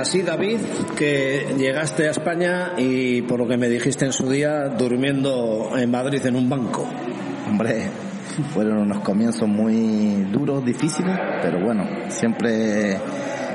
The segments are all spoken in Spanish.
Así, David, que llegaste a España y por lo que me dijiste en su día, durmiendo en Madrid en un banco. Hombre, fueron unos comienzos muy duros, difíciles, pero bueno, siempre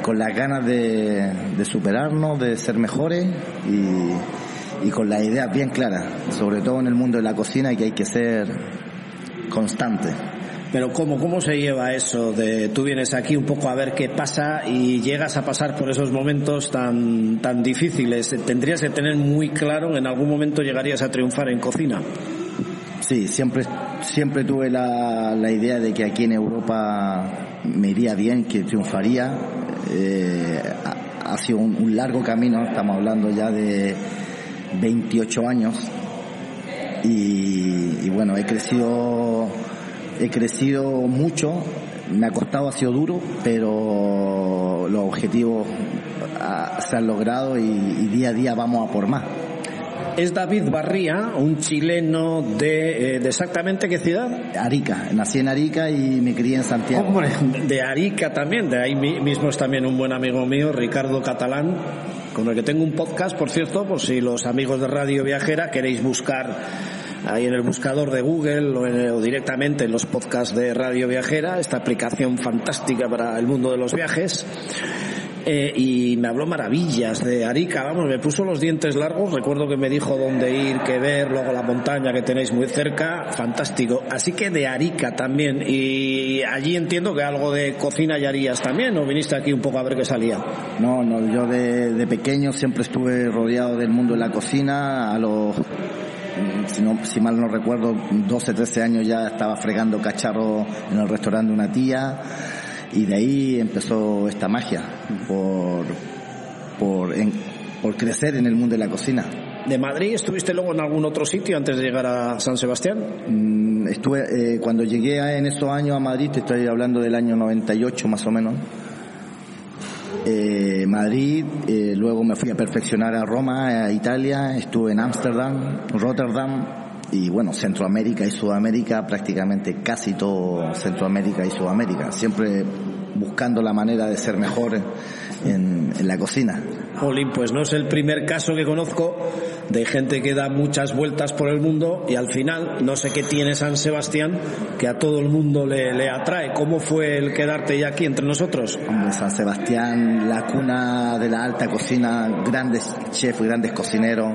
con las ganas de, de superarnos, de ser mejores y, y con las ideas bien claras, sobre todo en el mundo de la cocina que hay que ser constante. Pero ¿cómo, ¿cómo se lleva eso de tú vienes aquí un poco a ver qué pasa y llegas a pasar por esos momentos tan, tan difíciles? Tendrías que tener muy claro, en algún momento llegarías a triunfar en cocina. Sí, siempre, siempre tuve la, la idea de que aquí en Europa me iría bien, que triunfaría. Eh, ha, sido un, largo camino, estamos hablando ya de 28 años y bueno, he crecido he crecido mucho, me ha costado, ha sido duro, pero los objetivos ah, se han logrado y, y día a día vamos a por más. Es David Barría, un chileno de, eh, de exactamente qué ciudad? Arica, nací en Arica y me crié en Santiago. Hombre, de Arica también, de ahí mi- mismo es también un buen amigo mío, Ricardo Catalán, con el que tengo un podcast, por cierto, por si los amigos de Radio Viajera queréis buscar ahí en el buscador de Google o, en- o directamente en los podcasts de Radio Viajera, esta aplicación fantástica para el mundo de los viajes. Eh, y me habló maravillas de Arica, vamos, me puso los dientes largos, recuerdo que me dijo dónde ir, qué ver, luego la montaña que tenéis muy cerca, fantástico. Así que de Arica también, y allí entiendo que algo de cocina ya harías también, o viniste aquí un poco a ver qué salía. No, no, yo de, de pequeño siempre estuve rodeado del mundo de la cocina. A los, si, no, si mal no recuerdo, 12, 13 años ya estaba fregando cacharro en el restaurante de una tía. Y de ahí empezó esta magia por, por, en- por crecer en el mundo de la cocina. ¿De Madrid estuviste luego en algún otro sitio antes de llegar a San Sebastián? Mm, Estuve, eh, cuando llegué a- en esos años a Madrid, te estoy hablando del año 98 más o menos, eh, Madrid, eh, luego me fui a perfeccionar a Roma, a Italia, estuve en Ámsterdam, Rotterdam y bueno, Centroamérica y Sudamérica, prácticamente casi todo Centroamérica y Sudamérica, siempre buscando la manera de ser mejor en, la cocina. Jolín, pues no es el primer caso que conozco de gente que da muchas vueltas por el mundo y al final no sé qué tiene San Sebastián que a todo el mundo le, le atrae. ¿Cómo fue el quedarte ya aquí entre nosotros? Hombre, San Sebastián, la cuna de la alta cocina, grandes chefs, grandes cocineros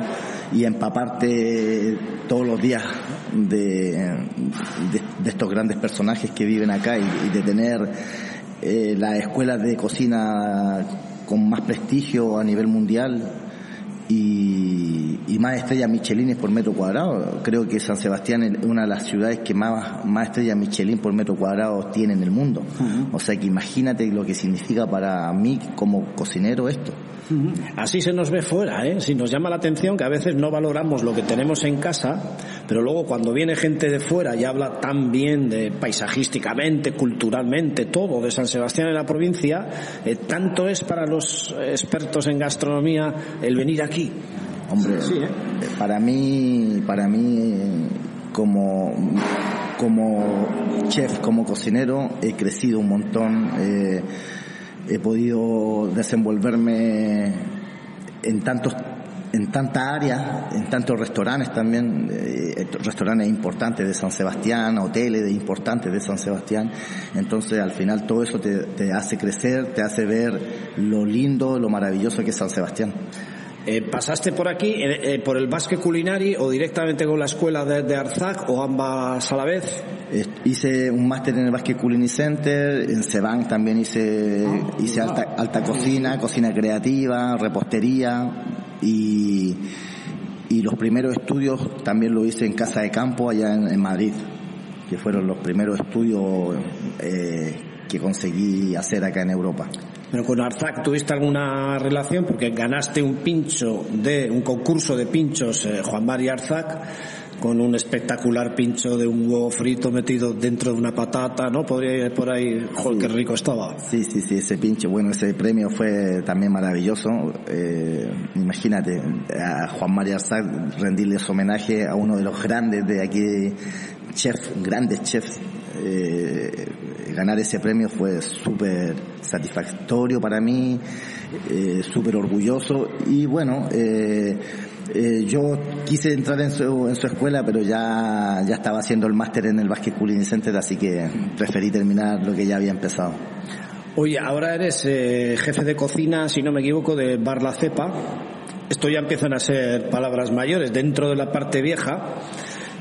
y empaparte todos los días de, de, estos grandes personajes que viven acá y, y de tener eh, las escuelas de cocina con más prestigio a nivel mundial y, y más estrellas Michelin por metro cuadrado. Creo que San Sebastián es una de las ciudades que más, más estrellas Michelin por metro cuadrado tiene en el mundo. O sea que imagínate lo que significa para mí como cocinero esto. Así se nos ve fuera, ¿eh? Si nos llama la atención que a veces no valoramos lo que tenemos en casa, pero luego cuando viene gente de fuera y habla tan bien de paisajísticamente, culturalmente, todo de San Sebastián en la provincia, eh, tanto es para los expertos en gastronomía el venir aquí. Hombre, Sí, ¿eh? para mí, para mí, como, como chef, como cocinero, he crecido un montón, eh, he podido desenvolverme en tantos, en en tanta área, en tantos restaurantes también, eh, restaurantes importantes de San Sebastián, hoteles importantes de San Sebastián. Entonces, al final todo eso te, te hace crecer, te hace ver lo lindo, lo maravilloso que es San Sebastián. Eh, ¿Pasaste por aquí, eh, eh, por el Basque Culinari o directamente con la escuela de, de Arzac o ambas a la vez? hice un máster en el Basque Culinary Center, en Seban también hice, hice alta, alta cocina, cocina creativa, repostería y, y los primeros estudios también lo hice en Casa de Campo allá en, en Madrid, que fueron los primeros estudios que conseguí hacer acá en Europa. Pero con Arzac tuviste alguna relación porque ganaste un pincho de un concurso de pinchos eh, Juan María Arzac con un espectacular pincho de un huevo frito metido dentro de una patata, ¿no? Podría ir por ahí, joder, qué rico estaba. Sí, sí, sí, ese pincho, bueno, ese premio fue también maravilloso. Eh, imagínate, a Juan María Arzac rendirles homenaje a uno de los grandes de aquí, chef, grandes chefs eh, ganar ese premio fue súper satisfactorio para mí, eh, súper orgulloso y bueno, eh, eh, yo quise entrar en su, en su escuela, pero ya, ya estaba haciendo el máster en el Basque Culinary Center, así que preferí terminar lo que ya había empezado. Oye, ahora eres jefe de cocina, si no me equivoco, de Bar La Cepa. Esto ya empiezan a ser palabras mayores dentro de la parte vieja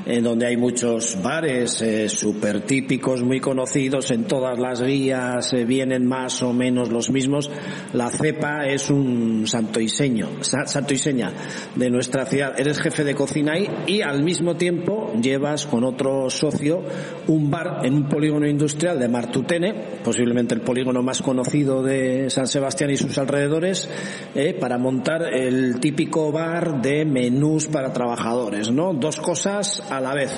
en donde hay muchos bares eh, súper típicos, muy conocidos en todas las guías, eh, vienen más o menos los mismos. La cepa es un santo iseño, santo iseña de nuestra ciudad. Eres jefe de cocina ahí y al mismo tiempo llevas con otro socio un bar en un polígono industrial de Martutene, posiblemente el polígono más conocido de San Sebastián y sus alrededores, eh, para montar el típico bar de menús para trabajadores, ¿no? Dos cosas a la vez.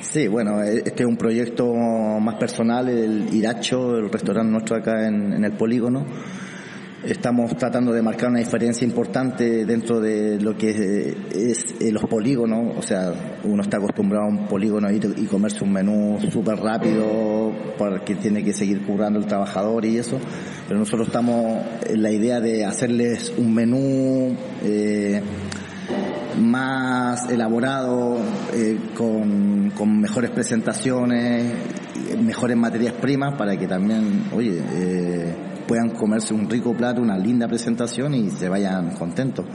Sí, bueno, este es un proyecto más personal, el Iracho, el restaurante nuestro acá en, el polígono. Estamos tratando de marcar una diferencia importante dentro de lo que es, eh, los polígonos, o sea, uno está acostumbrado a un polígono y, comerse un menú súper rápido porque tiene que seguir currando el trabajador y eso, pero nosotros estamos en la idea de hacerles un menú eh, más elaborado, eh, con, con, mejores presentaciones, mejores materias primas para que también, oye, eh, puedan comerse un rico plato, una linda presentación y se vayan contentos.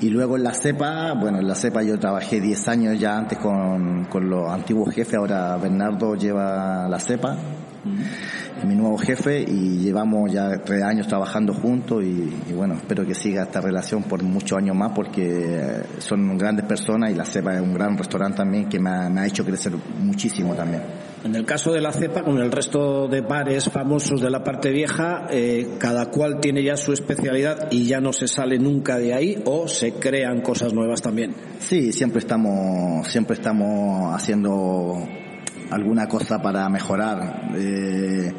Y luego en la cepa, bueno, en la cepa yo trabajé 10 años ya antes con, con los antiguos jefes, ahora Bernardo lleva la cepa mi nuevo jefe y llevamos ya tres años trabajando juntos y, bueno, espero que siga esta relación por muchos años más porque son grandes personas y la CEPA es un gran restaurante también que me ha, hecho crecer muchísimo también. En el caso de la cepa, con el resto de bares famosos de la parte vieja, eh, cada cual tiene ya su especialidad y ya no se sale nunca de ahí o se crean cosas nuevas también. Sí, siempre estamos, siempre estamos haciendo alguna cosa para mejorar. Eh,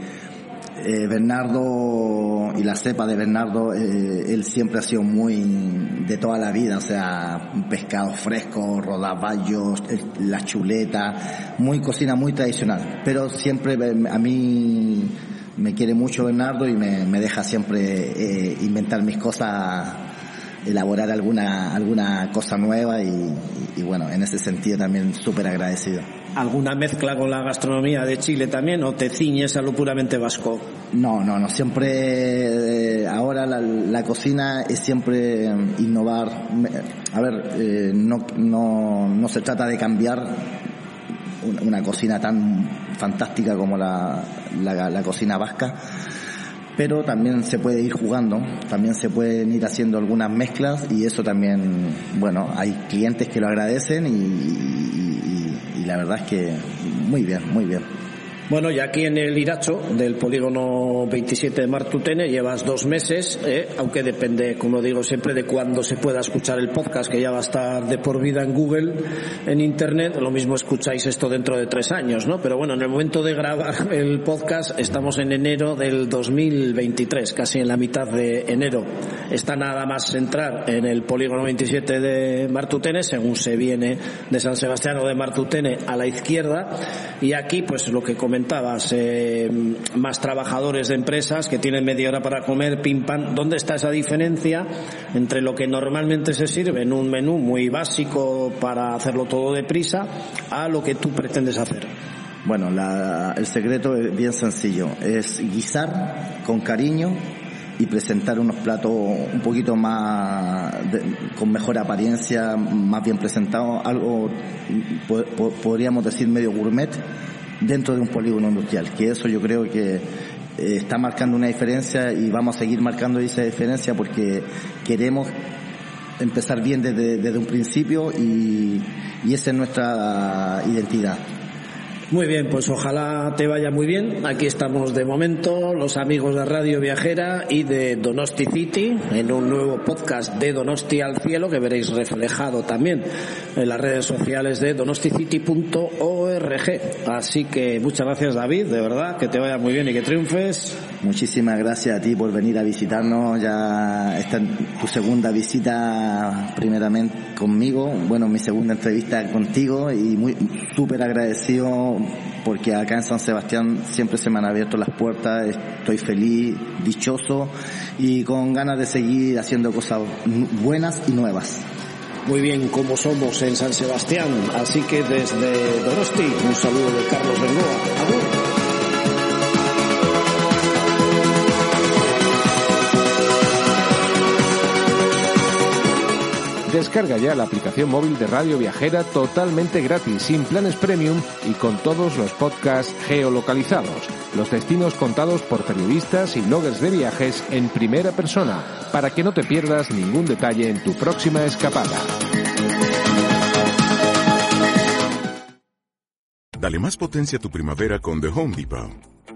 eh, Bernardo y la cepa de Bernardo, eh, él siempre ha sido muy de toda la vida, o sea, pescado fresco, rodaballos, la chuleta, muy cocina muy tradicional. Pero siempre a mí me quiere mucho Bernardo y me, deja siempre inventar mis cosas, elaborar alguna, alguna cosa nueva y, y bueno, en ese sentido también súper agradecido alguna mezcla con la gastronomía de Chile también o te ciñes a lo puramente vasco? No, no, no. Siempre, eh, ahora la, cocina es siempre mm, innovar. A ver, eh, no, no, no se trata de cambiar una, cocina tan fantástica como la, la, la cocina vasca pero también se puede ir jugando, también se pueden ir haciendo algunas mezclas y eso también, bueno, hay clientes que lo agradecen y, la verdad es que muy bien, muy bien. Bueno, y aquí en el Iracho del polígono 27 de Martutene llevas dos meses, eh, aunque depende, como digo siempre, de cuándo se pueda escuchar el podcast, que ya va a estar de por vida en Google, en Internet. Lo mismo escucháis esto dentro de tres años, ¿no? Pero bueno, en el momento de grabar el podcast estamos en enero del 2023, casi en la mitad de enero. Está nada más entrar en el polígono 27 de Martutene, según se viene de San Sebastián o de Martutene a la izquierda. Y aquí, pues lo que comentamos comentabas, eh, más trabajadores de empresas que tienen media hora para comer, pim pam. ¿Dónde está esa diferencia entre lo que normalmente se sirve en un menú muy básico para hacerlo todo deprisa a lo que tú pretendes hacer? Bueno, el secreto es bien sencillo, es guisar con cariño y presentar unos platos un poquito más con mejor apariencia, más bien presentados, algo podríamos decir medio gourmet dentro de un polígono industrial, que eso yo creo que eh, está marcando una diferencia y vamos a seguir marcando esa diferencia porque queremos empezar bien desde, desde un principio y, y esa es nuestra identidad. Muy bien, pues ojalá te vaya muy bien. Aquí estamos de momento, los amigos de Radio Viajera y de Donosti City, en un nuevo podcast de Donosti al Cielo, que veréis reflejado también en las redes sociales de donosticity.org. Así que muchas gracias David, de verdad, que te vaya muy bien y que triunfes. Muchísimas gracias a ti por venir a visitarnos. Ya esta tu segunda visita primeramente conmigo, bueno, mi segunda entrevista contigo y muy súper agradecido porque acá en San Sebastián siempre se me han abierto las puertas, estoy feliz, dichoso y con ganas de seguir haciendo cosas buenas y nuevas. Muy bien, como somos en San Sebastián, así que desde Dorosti, un saludo de Carlos Bengoa. Descarga ya la aplicación móvil de Radio Viajera totalmente gratis, sin planes premium y con todos los podcasts geolocalizados. Los destinos contados por periodistas y bloggers de viajes en primera persona, para que no te pierdas ningún detalle en tu próxima escapada. Dale más potencia a tu primavera con The Home Depot.